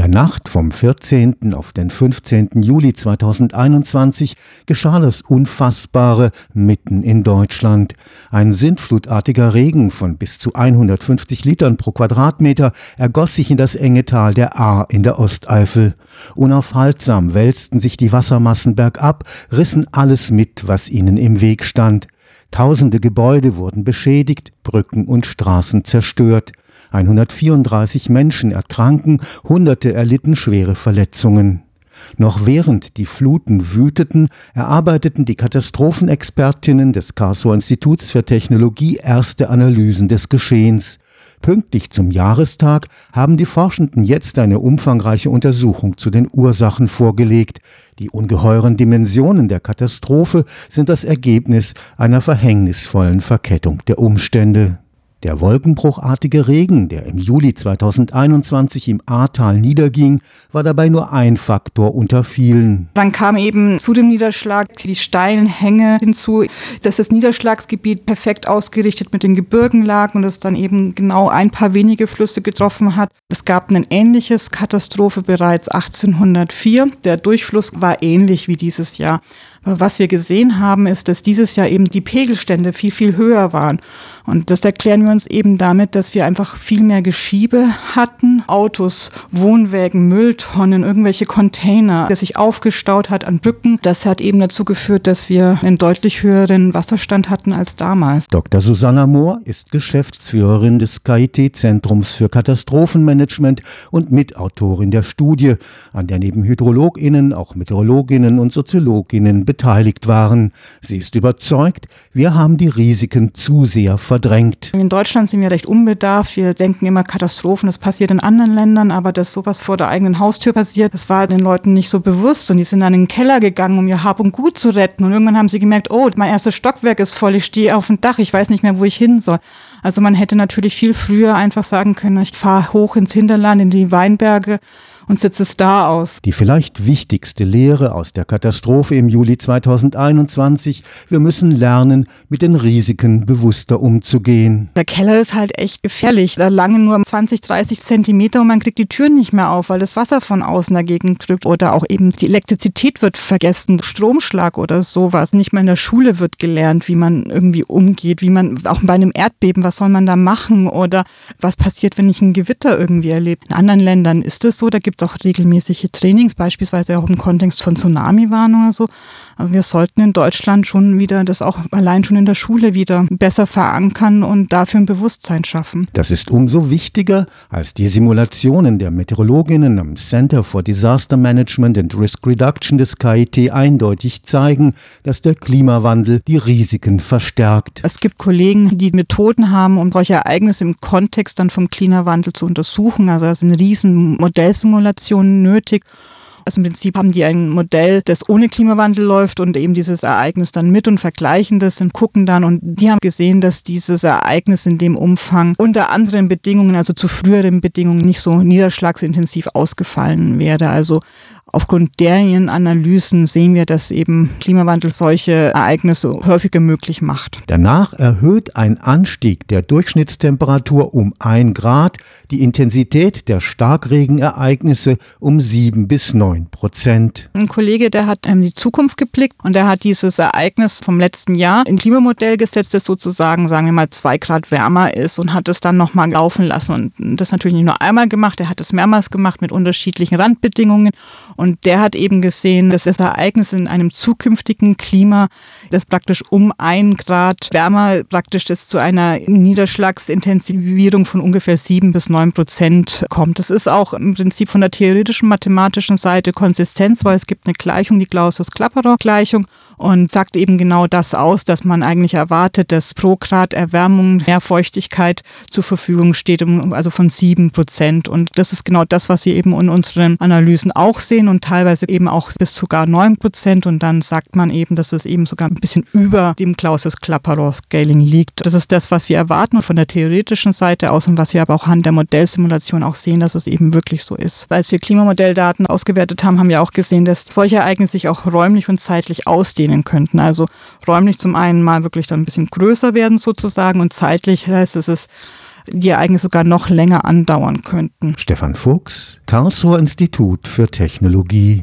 der Nacht vom 14. auf den 15. Juli 2021 geschah das Unfassbare mitten in Deutschland. Ein sintflutartiger Regen von bis zu 150 Litern pro Quadratmeter ergoss sich in das enge Tal der Ahr in der Osteifel. Unaufhaltsam wälzten sich die Wassermassen bergab, rissen alles mit, was ihnen im Weg stand. Tausende Gebäude wurden beschädigt, Brücken und Straßen zerstört. 134 Menschen ertranken, Hunderte erlitten schwere Verletzungen. Noch während die Fluten wüteten, erarbeiteten die Katastrophenexpertinnen des Karlsruher Instituts für Technologie erste Analysen des Geschehens. Pünktlich zum Jahrestag haben die Forschenden jetzt eine umfangreiche Untersuchung zu den Ursachen vorgelegt. Die ungeheuren Dimensionen der Katastrophe sind das Ergebnis einer verhängnisvollen Verkettung der Umstände. Der wolkenbruchartige Regen, der im Juli 2021 im Ahrtal niederging, war dabei nur ein Faktor unter vielen. Dann kam eben zu dem Niederschlag die steilen Hänge hinzu, dass das Niederschlagsgebiet perfekt ausgerichtet mit den Gebirgen lag und es dann eben genau ein paar wenige Flüsse getroffen hat. Es gab ein ähnliches Katastrophe bereits 1804. Der Durchfluss war ähnlich wie dieses Jahr. Was wir gesehen haben, ist, dass dieses Jahr eben die Pegelstände viel, viel höher waren. Und das erklären wir uns eben damit, dass wir einfach viel mehr Geschiebe hatten. Autos, Wohnwägen, Mülltonnen, irgendwelche Container, der sich aufgestaut hat an Brücken. Das hat eben dazu geführt, dass wir einen deutlich höheren Wasserstand hatten als damals. Dr. Susanna Mohr ist Geschäftsführerin des KIT-Zentrums für Katastrophenmanagement und Mitautorin der Studie, an der neben HydrologInnen auch Meteorologinnen und Soziologinnen beteiligt waren. Sie ist überzeugt, wir haben die Risiken zu sehr verdrängt. In Deutschland sind wir recht unbedarft. Wir denken immer Katastrophen, das passiert in anderen Ländern, aber dass sowas vor der eigenen Haustür passiert, das war den Leuten nicht so bewusst. Und die sind dann in den Keller gegangen, um ihr Hab und Gut zu retten. Und irgendwann haben sie gemerkt, oh, mein erstes Stockwerk ist voll, ich stehe auf dem Dach, ich weiß nicht mehr, wo ich hin soll. Also man hätte natürlich viel früher einfach sagen können, ich fahre hoch ins Hinterland, in die Weinberge und sitze es da aus. Die vielleicht wichtigste Lehre aus der Katastrophe im Juli 2021, wir müssen lernen, mit den Risiken bewusster umzugehen. Der Keller ist halt echt gefährlich. Da langen nur 20, 30 Zentimeter und man kriegt die Türen nicht mehr auf, weil das Wasser von außen dagegen drückt. Oder auch eben die Elektrizität wird vergessen, Stromschlag oder sowas. Nicht mehr in der Schule wird gelernt, wie man irgendwie umgeht, wie man auch bei einem Erdbeben, was soll man da machen oder was passiert, wenn ich ein Gewitter irgendwie erlebe. In anderen Ländern ist es so, da gibt es auch regelmäßige Trainings, beispielsweise auch im Kontext von Tsunami-Warnung oder so. Also wir sollten in Deutschland schon wieder das auch allein schon in der Schule wieder besser verankern und dafür ein Bewusstsein schaffen. Das ist umso wichtiger, als die Simulationen der Meteorologinnen am Center for Disaster Management and Risk Reduction des KIT eindeutig zeigen, dass der Klimawandel die Risiken verstärkt. Es gibt Kollegen, die Methoden haben, um solche Ereignisse im Kontext dann vom Klimawandel zu untersuchen. Also es sind riesen Modellsimulationen nötig. Also im Prinzip haben die ein Modell, das ohne Klimawandel läuft und eben dieses Ereignis dann mit und vergleichen das und gucken dann und die haben gesehen, dass dieses Ereignis in dem Umfang unter anderen Bedingungen, also zu früheren Bedingungen, nicht so niederschlagsintensiv ausgefallen wäre. Also Aufgrund deren Analysen sehen wir, dass eben Klimawandel solche Ereignisse häufiger möglich macht. Danach erhöht ein Anstieg der Durchschnittstemperatur um ein Grad die Intensität der Starkregenereignisse um sieben bis neun Prozent. Ein Kollege, der hat in die Zukunft geblickt und der hat dieses Ereignis vom letzten Jahr in Klimamodell gesetzt, das sozusagen, sagen wir mal, zwei Grad wärmer ist und hat es dann nochmal laufen lassen. Und das natürlich nicht nur einmal gemacht, er hat es mehrmals gemacht mit unterschiedlichen Randbedingungen und der hat eben gesehen, dass das Ereignis in einem zukünftigen Klima, das praktisch um ein Grad wärmer praktisch das zu einer Niederschlagsintensivierung von ungefähr sieben bis neun Prozent kommt. Das ist auch im Prinzip von der theoretischen mathematischen Seite Konsistenz, weil es gibt eine Gleichung, die Clausius-Klapperer-Gleichung und sagt eben genau das aus, dass man eigentlich erwartet, dass pro Grad Erwärmung mehr Feuchtigkeit zur Verfügung steht, also von sieben Prozent. Und das ist genau das, was wir eben in unseren Analysen auch sehen und teilweise eben auch bis sogar neun Prozent. Und dann sagt man eben, dass es eben sogar ein bisschen über dem Clausius-Klapperer-Scaling liegt. Das ist das, was wir erwarten von der theoretischen Seite aus und was wir aber auch an der Modellsimulation auch sehen, dass es eben wirklich so ist. Als wir Klimamodelldaten ausgewertet haben, haben wir auch gesehen, dass solche Ereignisse sich auch räumlich und zeitlich ausdehnen dienen könnten. Also räumlich zum einen mal wirklich dann ein bisschen größer werden sozusagen und zeitlich heißt es, es die Ereignisse sogar noch länger andauern könnten. Stefan Fuchs, Karlsruher Institut für Technologie.